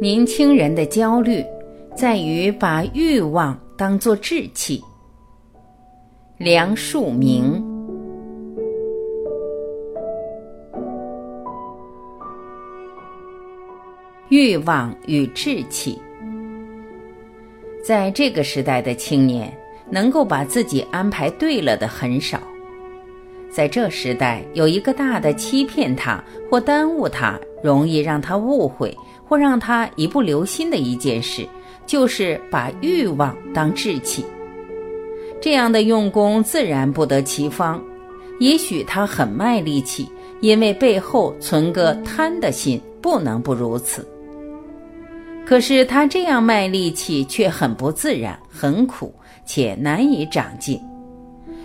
年轻人的焦虑在于把欲望当作志气。梁漱溟。欲望与志气，在这个时代的青年，能够把自己安排对了的很少。在这时代，有一个大的欺骗他或耽误他，容易让他误会或让他一不留心的一件事，就是把欲望当志气。这样的用功自然不得其方。也许他很卖力气，因为背后存个贪的心，不能不如此。可是他这样卖力气，却很不自然，很苦，且难以长进。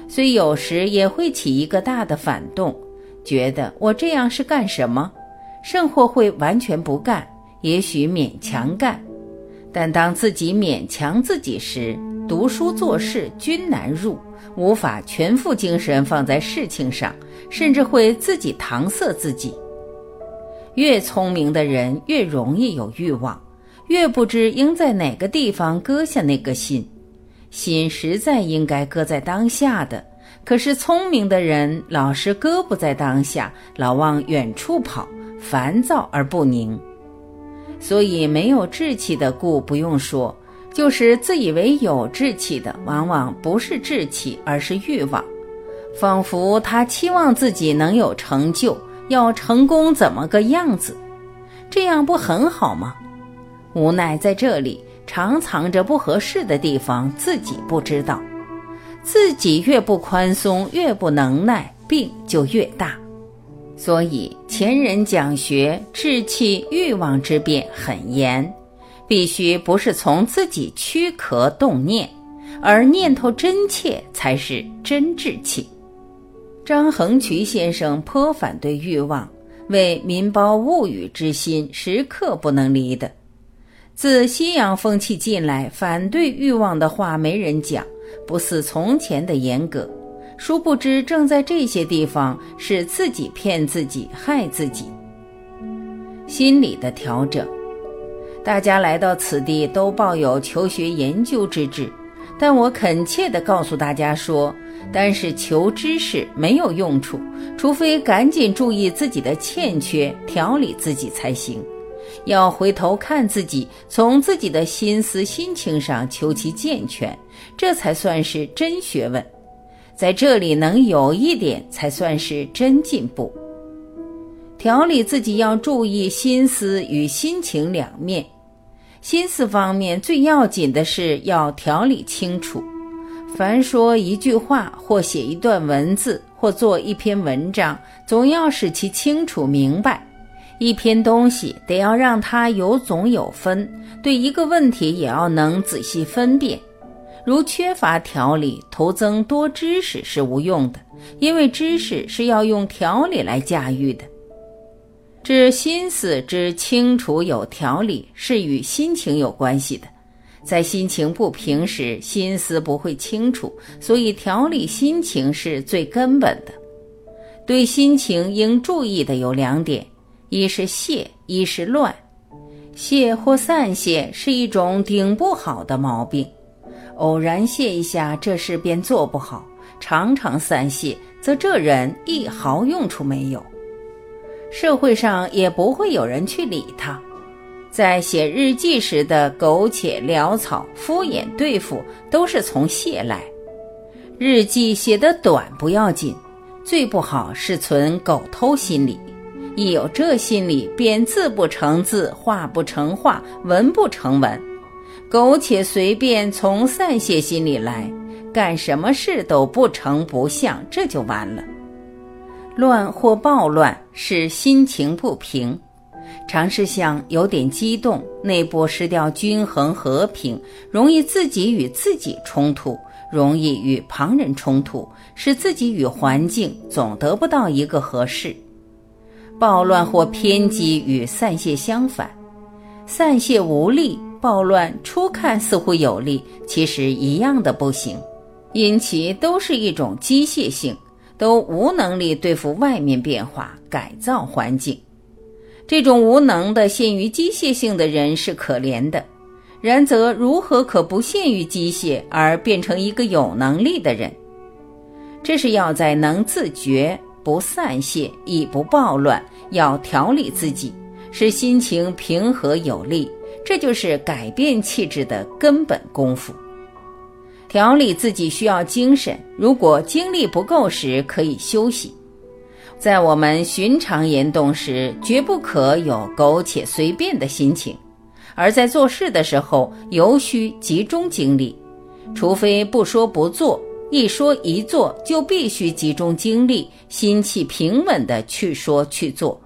虽有时也会起一个大的反动，觉得我这样是干什么？甚或会完全不干，也许勉强干。但当自己勉强自己时，读书做事均难入，无法全副精神放在事情上，甚至会自己搪塞自己。越聪明的人越容易有欲望。越不知应在哪个地方搁下那个心，心实在应该搁在当下的。可是聪明的人老是搁不在当下，老往远处跑，烦躁而不宁。所以没有志气的故不用说，就是自以为有志气的，往往不是志气，而是欲望。仿佛他期望自己能有成就，要成功怎么个样子？这样不很好吗？无奈在这里常藏着不合适的地方，自己不知道。自己越不宽松，越不能耐，病就越大。所以前人讲学志气欲望之辩很严，必须不是从自己躯壳动念，而念头真切才是真志气。张衡渠先生颇反对欲望，为民胞物语之心时刻不能离的。自西洋风气进来，反对欲望的话没人讲，不似从前的严格。殊不知，正在这些地方是自己骗自己、害自己。心理的调整，大家来到此地都抱有求学研究之志，但我恳切地告诉大家说，单是求知识没有用处，除非赶紧注意自己的欠缺，调理自己才行。要回头看自己，从自己的心思心情上求其健全，这才算是真学问。在这里能有一点，才算是真进步。调理自己要注意心思与心情两面。心思方面最要紧的是要调理清楚。凡说一句话，或写一段文字，或做一篇文章，总要使其清楚明白。一篇东西得要让它有总有分，对一个问题也要能仔细分辨。如缺乏条理，徒增多知识是无用的，因为知识是要用条理来驾驭的。这心思之清楚有条理，是与心情有关系的。在心情不平时，心思不会清楚，所以调理心情是最根本的。对心情应注意的有两点。一是懈，一是乱。懈或散懈是一种顶不好的毛病。偶然懈一下，这事便做不好；常常散懈，则这人一毫用处没有，社会上也不会有人去理他。在写日记时的苟且潦草、敷衍对付，都是从懈来。日记写得短不要紧，最不好是存狗偷心理。一有这心理，便字不成字，画不成画，文不成文，苟且随便从散泄心理来，干什么事都不成不像，这就完了。乱或暴乱是心情不平，常是想有点激动，内部失掉均衡和平，容易自己与自己冲突，容易与旁人冲突，使自己与环境总得不到一个合适。暴乱或偏激与散泄相反，散泄无力，暴乱初看似乎有力，其实一样的不行，因其都是一种机械性，都无能力对付外面变化、改造环境。这种无能的、限于机械性的人是可怜的。然则，如何可不限于机械而变成一个有能力的人？这是要在能自觉、不散泄、亦不暴乱，要调理自己，使心情平和有力。这就是改变气质的根本功夫。调理自己需要精神，如果精力不够时，可以休息。在我们寻常言动时，绝不可有苟且随便的心情。而在做事的时候，尤需集中精力，除非不说不做，一说一做就必须集中精力，心气平稳地去说去做。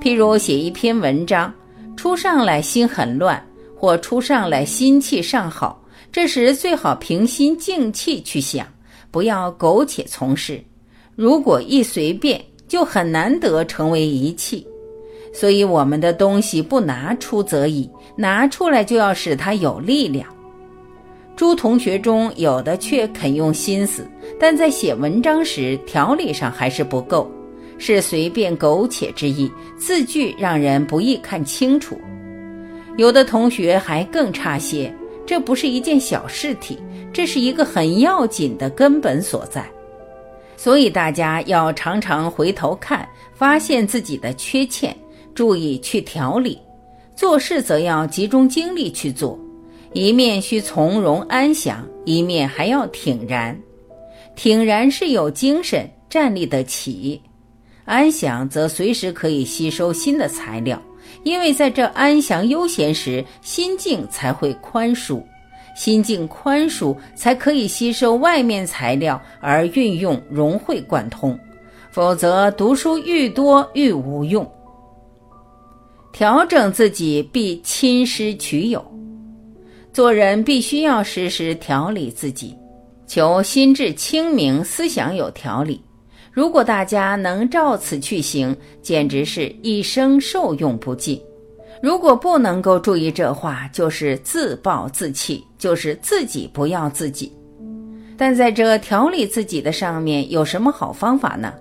譬如写一篇文章，初上来心很乱，或初上来心气尚好，这时最好平心静气去想，不要苟且从事。如果一随便，就很难得成为一气。所以，我们的东西不拿出则已，拿出来就要使它有力量。诸同学中有的却肯用心思，但在写文章时条理上还是不够，是随便苟且之意，字句让人不易看清楚。有的同学还更差些，这不是一件小事体，这是一个很要紧的根本所在。所以大家要常常回头看，发现自己的缺欠。注意去调理，做事则要集中精力去做，一面需从容安详，一面还要挺然。挺然是有精神，站立得起；安详则随时可以吸收新的材料，因为在这安详悠闲时，心境才会宽舒，心境宽舒才可以吸收外面材料而运用融会贯通，否则读书愈多愈无用。调整自己必亲师取友，做人必须要时时调理自己，求心智清明，思想有条理。如果大家能照此去行，简直是一生受用不尽。如果不能够注意这话，就是自暴自弃，就是自己不要自己。但在这调理自己的上面，有什么好方法呢？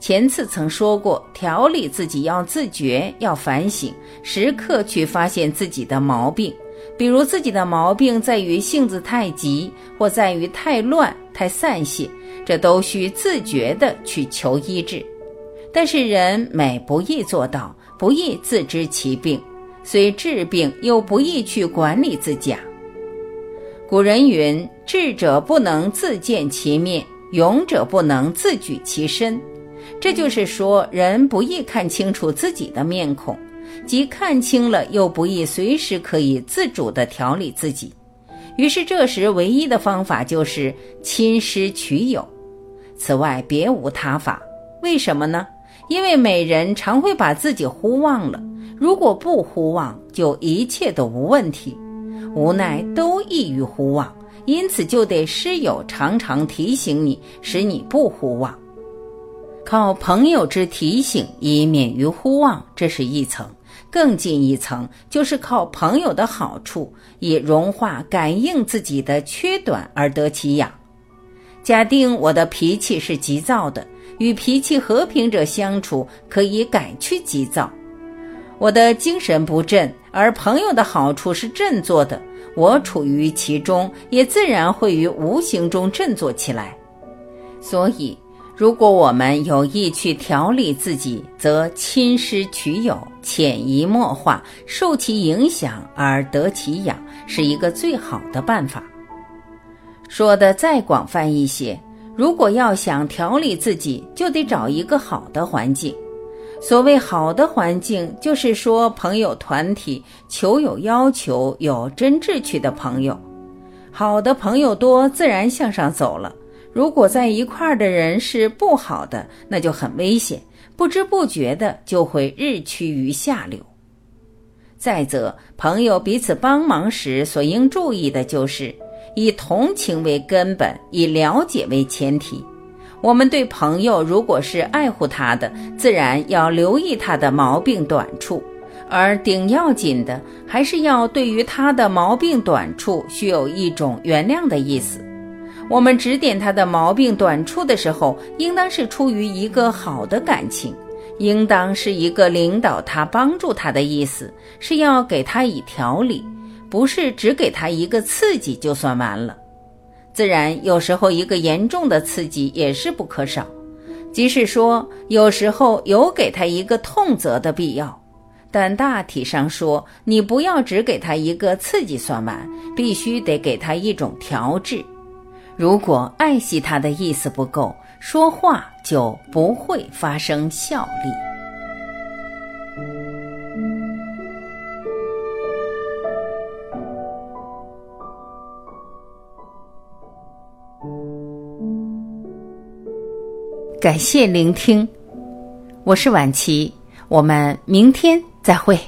前次曾说过，调理自己要自觉，要反省，时刻去发现自己的毛病。比如自己的毛病在于性子太急，或在于太乱、太散泄，这都需自觉的去求医治。但是人每不易做到，不易自知其病，虽治病又不易去管理自家。古人云：“智者不能自见其面，勇者不能自举其身。”这就是说，人不易看清楚自己的面孔，即看清了又不易随时可以自主的调理自己。于是这时唯一的方法就是亲师取友，此外别无他法。为什么呢？因为每人常会把自己忽忘了，如果不忽忘，就一切都无问题。无奈都易于忽忘，因此就得师友常常提醒你，使你不忽忘。靠朋友之提醒以免于忽忘，这是一层；更进一层，就是靠朋友的好处，以融化感应自己的缺短而得其养。假定我的脾气是急躁的，与脾气和平者相处，可以改去急躁；我的精神不振，而朋友的好处是振作的，我处于其中，也自然会于无形中振作起来。所以。如果我们有意去调理自己，则亲师取友，潜移默化，受其影响而得其养，是一个最好的办法。说的再广泛一些，如果要想调理自己，就得找一个好的环境。所谓好的环境，就是说朋友团体，求有要求、有真志趣的朋友。好的朋友多，自然向上走了。如果在一块儿的人是不好的，那就很危险，不知不觉的就会日趋于下流。再则，朋友彼此帮忙时，所应注意的就是以同情为根本，以了解为前提。我们对朋友如果是爱护他的，自然要留意他的毛病短处，而顶要紧的还是要对于他的毛病短处，需有一种原谅的意思。我们指点他的毛病短处的时候，应当是出于一个好的感情，应当是一个领导他、帮助他的意思，是要给他以调理，不是只给他一个刺激就算完了。自然，有时候一个严重的刺激也是不可少，即是说，有时候有给他一个痛责的必要，但大体上说，你不要只给他一个刺激算完，必须得给他一种调制。如果爱惜他的意思不够。说话就不会发生效力。感谢聆听，我是晚琪，我们明天再会。